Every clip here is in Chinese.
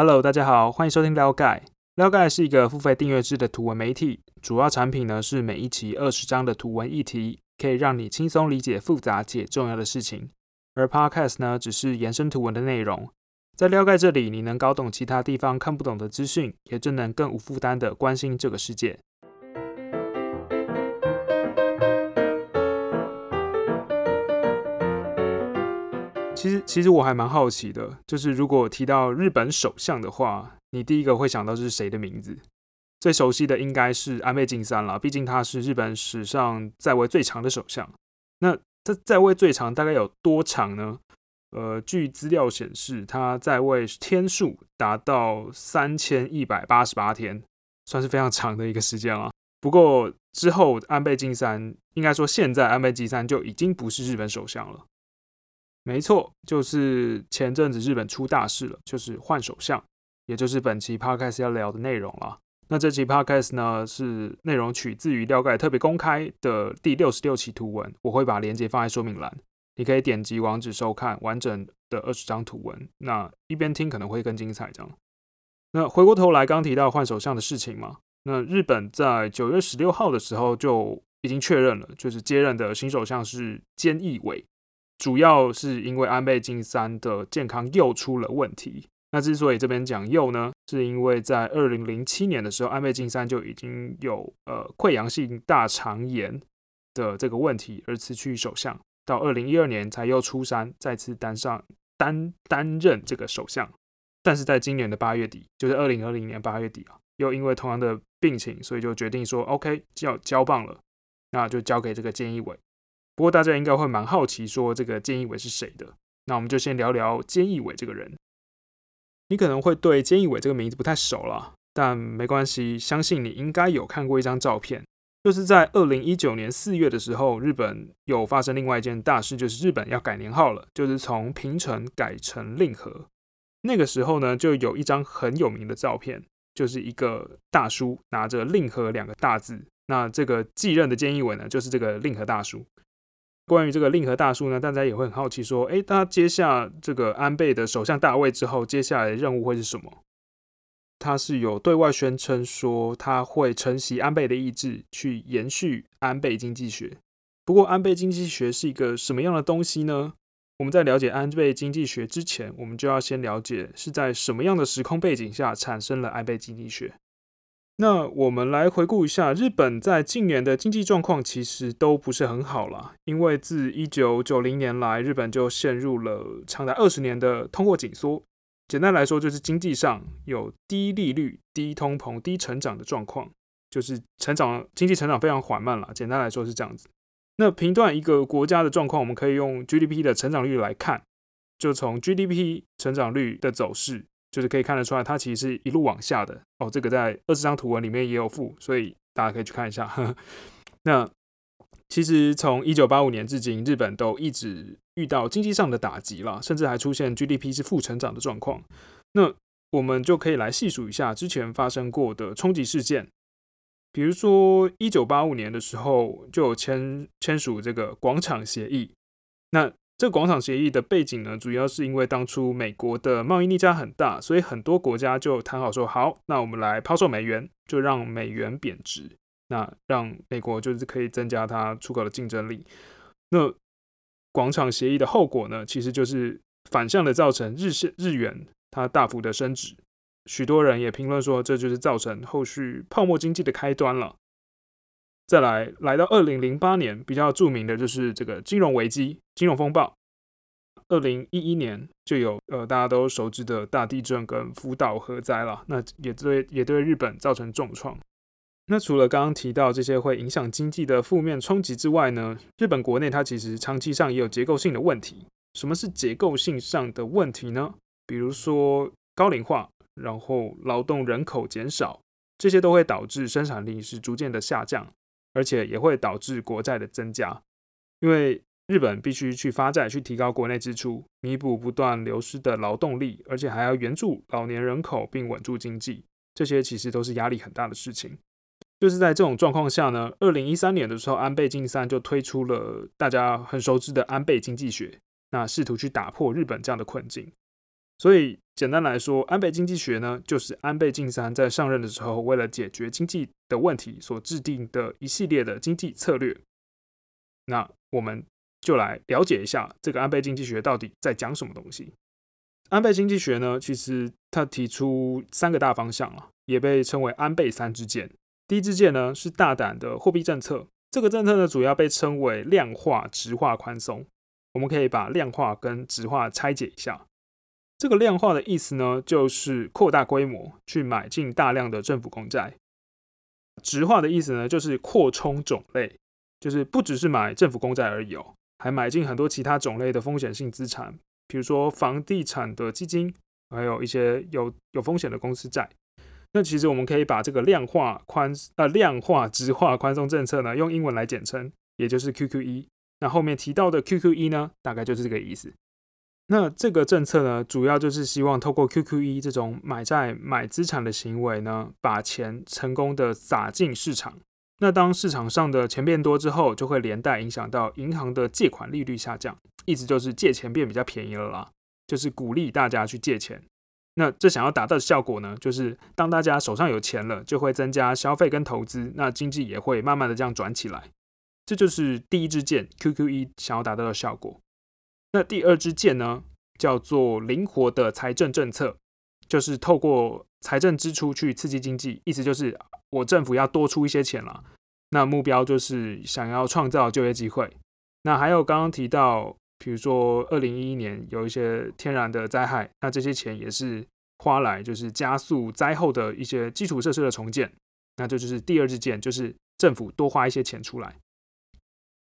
Hello，大家好，欢迎收听撩盖。撩盖是一个付费订阅制的图文媒体，主要产品呢是每一期二十章的图文议题，可以让你轻松理解复杂且重要的事情。而 Podcast 呢，只是延伸图文的内容。在撩盖这里，你能搞懂其他地方看不懂的资讯，也就能更无负担的关心这个世界。其实，其实我还蛮好奇的，就是如果提到日本首相的话，你第一个会想到是谁的名字？最熟悉的应该是安倍晋三了，毕竟他是日本史上在位最长的首相。那他在位最长大概有多长呢？呃，据资料显示，他在位天数达到三千一百八十八天，算是非常长的一个时间了。不过之后安倍晋三，应该说现在安倍晋三就已经不是日本首相了。没错，就是前阵子日本出大事了，就是换首相，也就是本期 podcast 要聊的内容了。那这期 podcast 呢，是内容取自于廖盖特别公开的第六十六期图文，我会把链接放在说明栏，你可以点击网址收看完整的二十张图文。那一边听可能会更精彩，这样。那回过头来，刚提到换首相的事情嘛，那日本在九月十六号的时候就已经确认了，就是接任的新首相是菅义伟。主要是因为安倍晋三的健康又出了问题。那之所以这边讲又呢，是因为在二零零七年的时候，安倍晋三就已经有呃溃疡性大肠炎的这个问题而辞去首相，到二零一二年才又出山再次担上担担任这个首相。但是在今年的八月底，就是二零二零年八月底啊，又因为同样的病情，所以就决定说 OK 要交棒了，那就交给这个菅义伟。不过大家应该会蛮好奇，说这个菅义伟是谁的？那我们就先聊聊菅义伟这个人。你可能会对菅义伟这个名字不太熟了，但没关系，相信你应该有看过一张照片，就是在二零一九年四月的时候，日本有发生另外一件大事，就是日本要改年号了，就是从平成改成令和。那个时候呢，就有一张很有名的照片，就是一个大叔拿着令和两个大字，那这个继任的菅义伟呢，就是这个令和大叔。关于这个令和大叔呢，大家也会很好奇，说，诶，他接下这个安倍的首相大位之后，接下来的任务会是什么？他是有对外宣称说，他会承袭安倍的意志，去延续安倍经济学。不过，安倍经济学是一个什么样的东西呢？我们在了解安倍经济学之前，我们就要先了解是在什么样的时空背景下产生了安倍经济学。那我们来回顾一下，日本在近年的经济状况其实都不是很好了，因为自一九九零年来，日本就陷入了长达二十年的通货紧缩。简单来说，就是经济上有低利率、低通膨、低成长的状况，就是成长经济成长非常缓慢了。简单来说是这样子。那评断一个国家的状况，我们可以用 GDP 的成长率来看，就从 GDP 成长率的走势。就是可以看得出来，它其实是一路往下的哦。这个在二十张图文里面也有附，所以大家可以去看一下。那其实从一九八五年至今，日本都一直遇到经济上的打击了，甚至还出现 GDP 是负成长的状况。那我们就可以来细数一下之前发生过的冲击事件，比如说一九八五年的时候就有签签署这个广场协议，那。这个广场协议的背景呢，主要是因为当初美国的贸易逆差很大，所以很多国家就谈好说好，那我们来抛售美元，就让美元贬值，那让美国就是可以增加它出口的竞争力。那广场协议的后果呢，其实就是反向的造成日日日元它大幅的升值，许多人也评论说，这就是造成后续泡沫经济的开端了。再来，来到二零零八年，比较著名的就是这个金融危机、金融风暴。二零一一年就有呃大家都熟知的大地震跟福岛核灾了，那也对也对日本造成重创。那除了刚刚提到这些会影响经济的负面冲击之外呢，日本国内它其实长期上也有结构性的问题。什么是结构性上的问题呢？比如说高龄化，然后劳动人口减少，这些都会导致生产力是逐渐的下降。而且也会导致国债的增加，因为日本必须去发债去提高国内支出，弥补不断流失的劳动力，而且还要援助老年人口并稳住经济，这些其实都是压力很大的事情。就是在这种状况下呢，二零一三年的时候，安倍晋三就推出了大家很熟知的安倍经济学，那试图去打破日本这样的困境。所以简单来说，安倍经济学呢，就是安倍晋三在上任的时候，为了解决经济的问题所制定的一系列的经济策略。那我们就来了解一下这个安倍经济学到底在讲什么东西。安倍经济学呢，其实他提出三个大方向啊，也被称为安倍三支箭。第一支箭呢是大胆的货币政策，这个政策呢主要被称为量化直化宽松。我们可以把量化跟直化拆解一下。这个量化的意思呢，就是扩大规模去买进大量的政府公债；直化的意思呢，就是扩充种类，就是不只是买政府公债而已哦，还买进很多其他种类的风险性资产，比如说房地产的基金，还有一些有有风险的公司债。那其实我们可以把这个量化宽呃量化直化宽松政策呢，用英文来简称，也就是 QQE。那后面提到的 QQE 呢，大概就是这个意思。那这个政策呢，主要就是希望透过 QQE 这种买债买资产的行为呢，把钱成功的撒进市场。那当市场上的钱变多之后，就会连带影响到银行的借款利率下降，意思就是借钱变比较便宜了啦，就是鼓励大家去借钱。那这想要达到的效果呢，就是当大家手上有钱了，就会增加消费跟投资，那经济也会慢慢的这样转起来。这就是第一支箭 QQE 想要达到的效果。那第二支箭呢，叫做灵活的财政政策，就是透过财政支出去刺激经济，意思就是我政府要多出一些钱了。那目标就是想要创造就业机会。那还有刚刚提到，比如说二零一一年有一些天然的灾害，那这些钱也是花来就是加速灾后的一些基础设施的重建。那这就是第二支箭，就是政府多花一些钱出来。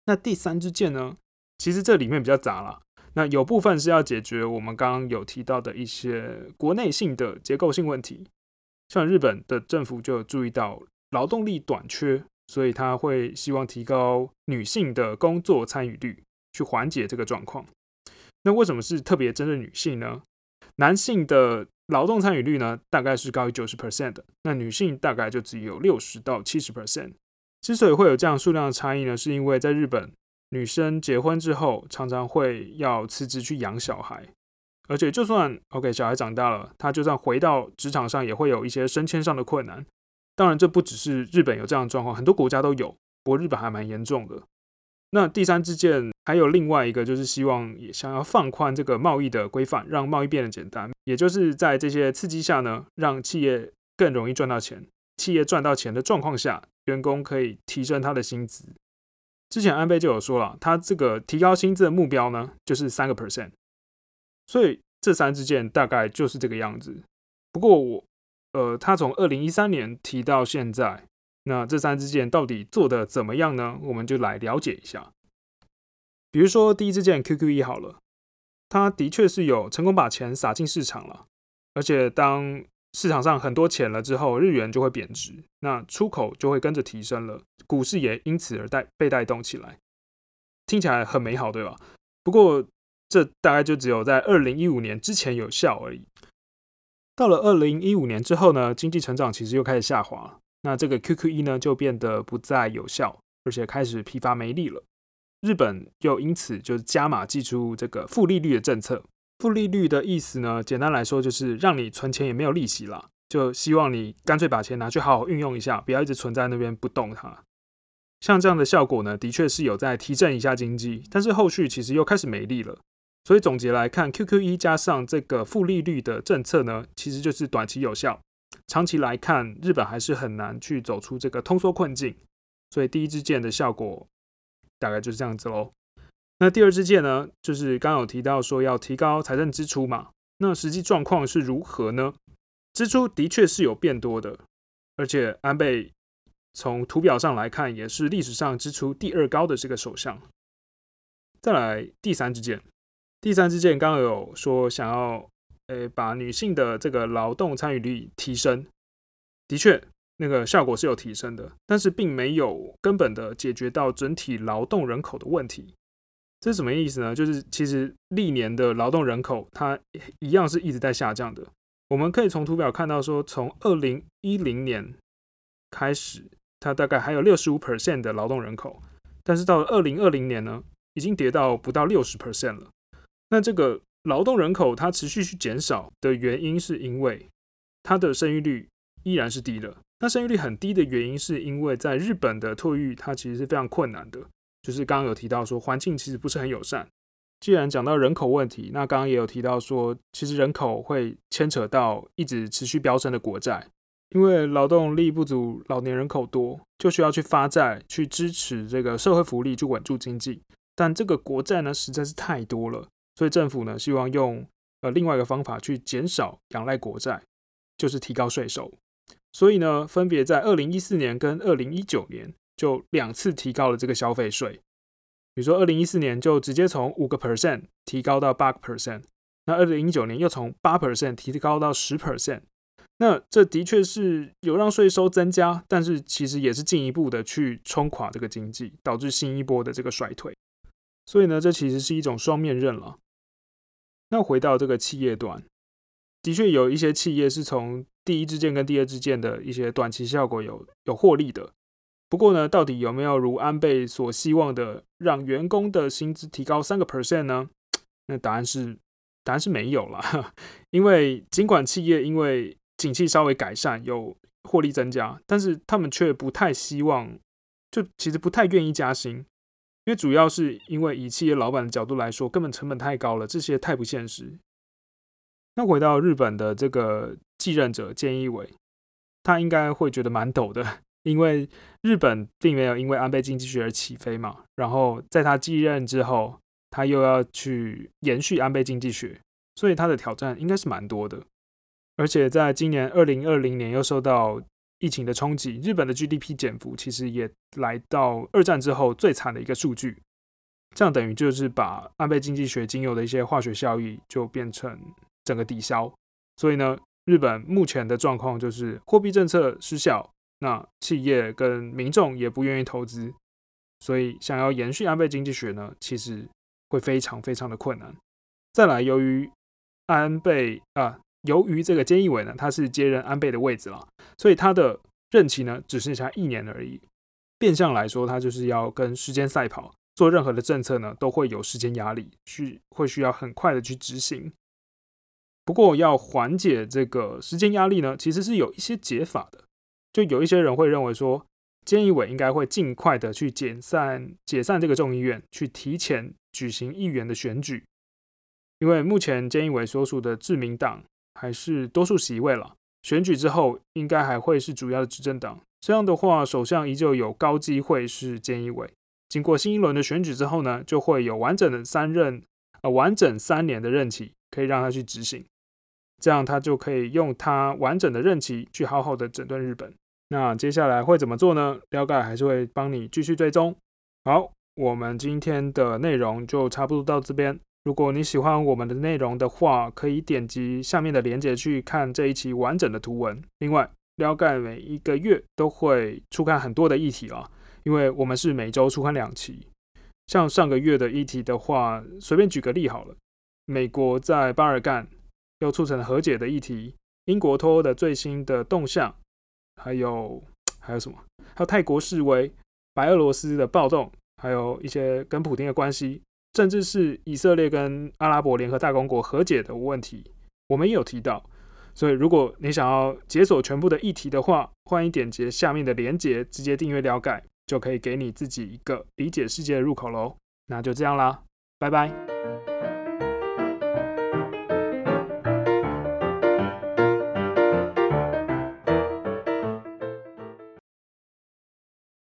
那第三支箭呢，其实这里面比较杂了。那有部分是要解决我们刚刚有提到的一些国内性的结构性问题，像日本的政府就有注意到劳动力短缺，所以他会希望提高女性的工作参与率，去缓解这个状况。那为什么是特别针对女性呢？男性的劳动参与率呢，大概是高于九十 percent 的，那女性大概就只有六十到七十 percent。之所以会有这样数量的差异呢，是因为在日本。女生结婚之后，常常会要辞职去养小孩，而且就算 OK 小孩长大了，她就算回到职场上，也会有一些升迁上的困难。当然，这不只是日本有这样的状况，很多国家都有，不过日本还蛮严重的。那第三支箭还有另外一个，就是希望也想要放宽这个贸易的规范，让贸易变得简单，也就是在这些刺激下呢，让企业更容易赚到钱。企业赚到钱的状况下，员工可以提升他的薪资。之前安倍就有说了，他这个提高薪资的目标呢，就是三个 percent，所以这三支箭大概就是这个样子。不过我，呃，他从二零一三年提到现在，那这三支箭到底做的怎么样呢？我们就来了解一下。比如说第一支箭 QQE 好了，它的确是有成功把钱撒进市场了，而且当市场上很多钱了之后，日元就会贬值，那出口就会跟着提升了，股市也因此而带被带动起来，听起来很美好，对吧？不过这大概就只有在二零一五年之前有效而已。到了二零一五年之后呢，经济成长其实又开始下滑，那这个 QQE 呢就变得不再有效，而且开始疲乏没力了。日本又因此就加码寄出这个负利率的政策。负利率的意思呢，简单来说就是让你存钱也没有利息了，就希望你干脆把钱拿去好好运用一下，不要一直存在那边不动它。像这样的效果呢，的确是有在提振一下经济，但是后续其实又开始没力了。所以总结来看，QQE 加上这个负利率的政策呢，其实就是短期有效，长期来看，日本还是很难去走出这个通缩困境。所以第一支箭的效果大概就是这样子喽。那第二支箭呢，就是刚有提到说要提高财政支出嘛。那实际状况是如何呢？支出的确是有变多的，而且安倍从图表上来看，也是历史上支出第二高的这个首相。再来第三支箭，第三支箭刚刚有说想要呃把女性的这个劳动参与率提升，的确那个效果是有提升的，但是并没有根本的解决到整体劳动人口的问题。这是什么意思呢？就是其实历年的劳动人口，它一样是一直在下降的。我们可以从图表看到，说从二零一零年开始，它大概还有六十五 percent 的劳动人口，但是到了二零二零年呢，已经跌到不到六十 percent 了。那这个劳动人口它持续去减少的原因，是因为它的生育率依然是低的。那生育率很低的原因，是因为在日本的托育它其实是非常困难的，就是刚刚有提到说环境其实不是很友善。既然讲到人口问题，那刚刚也有提到说，其实人口会牵扯到一直持续飙升的国债，因为劳动力不足，老年人口多，就需要去发债去支持这个社会福利，去稳住经济。但这个国债呢，实在是太多了，所以政府呢，希望用呃另外一个方法去减少仰赖国债，就是提高税收。所以呢，分别在二零一四年跟二零一九年就两次提高了这个消费税。比如说，二零一四年就直接从五个 percent 提高到八个 percent，那二零一九年又从八 percent 提高到十 percent，那这的确是有让税收增加，但是其实也是进一步的去冲垮这个经济，导致新一波的这个衰退。所以呢，这其实是一种双面刃了。那回到这个企业端，的确有一些企业是从第一支箭跟第二支箭的一些短期效果有有获利的。不过呢，到底有没有如安倍所希望的让员工的薪资提高三个 percent 呢？那答案是答案是没有了。因为尽管企业因为景气稍微改善，有获利增加，但是他们却不太希望，就其实不太愿意加薪，因为主要是因为以企业老板的角度来说，根本成本太高了，这些太不现实。那回到日本的这个继任者菅义伟，他应该会觉得蛮陡的。因为日本并没有因为安倍经济学而起飞嘛，然后在他继任之后，他又要去延续安倍经济学，所以他的挑战应该是蛮多的。而且在今年二零二零年又受到疫情的冲击，日本的 GDP 减幅其实也来到二战之后最惨的一个数据，这样等于就是把安倍经济学仅有的一些化学效益就变成整个抵消。所以呢，日本目前的状况就是货币政策失效。那企业跟民众也不愿意投资，所以想要延续安倍经济学呢，其实会非常非常的困难。再来，由于安倍啊，由于这个菅义伟呢，他是接任安倍的位置了，所以他的任期呢只剩下一年而已。变相来说，他就是要跟时间赛跑，做任何的政策呢都会有时间压力，需会需要很快的去执行。不过要缓解这个时间压力呢，其实是有一些解法的。就有一些人会认为说，菅义伟应该会尽快的去解散解散这个众议院，去提前举行议员的选举，因为目前菅义伟所属的自民党还是多数席位了，选举之后应该还会是主要的执政党。这样的话，首相依旧有高机会是菅义伟。经过新一轮的选举之后呢，就会有完整的三任呃完整三年的任期可以让他去执行，这样他就可以用他完整的任期去好好的整顿日本。那接下来会怎么做呢？了解还是会帮你继续追踪。好，我们今天的内容就差不多到这边。如果你喜欢我们的内容的话，可以点击下面的链接去看这一期完整的图文。另外，了解每一个月都会出刊很多的议题啊，因为我们是每周出刊两期。像上个月的议题的话，随便举个例好了，美国在巴尔干又促成和解的议题，英国脱欧的最新的动向。还有还有什么？还有泰国示威、白俄罗斯的暴动，还有一些跟普京的关系，甚至是以色列跟阿拉伯联合大公国和解的问题，我们也有提到。所以，如果你想要解锁全部的议题的话，欢迎点击下面的链接，直接订阅了解，就可以给你自己一个理解世界的入口喽。那就这样啦，拜拜。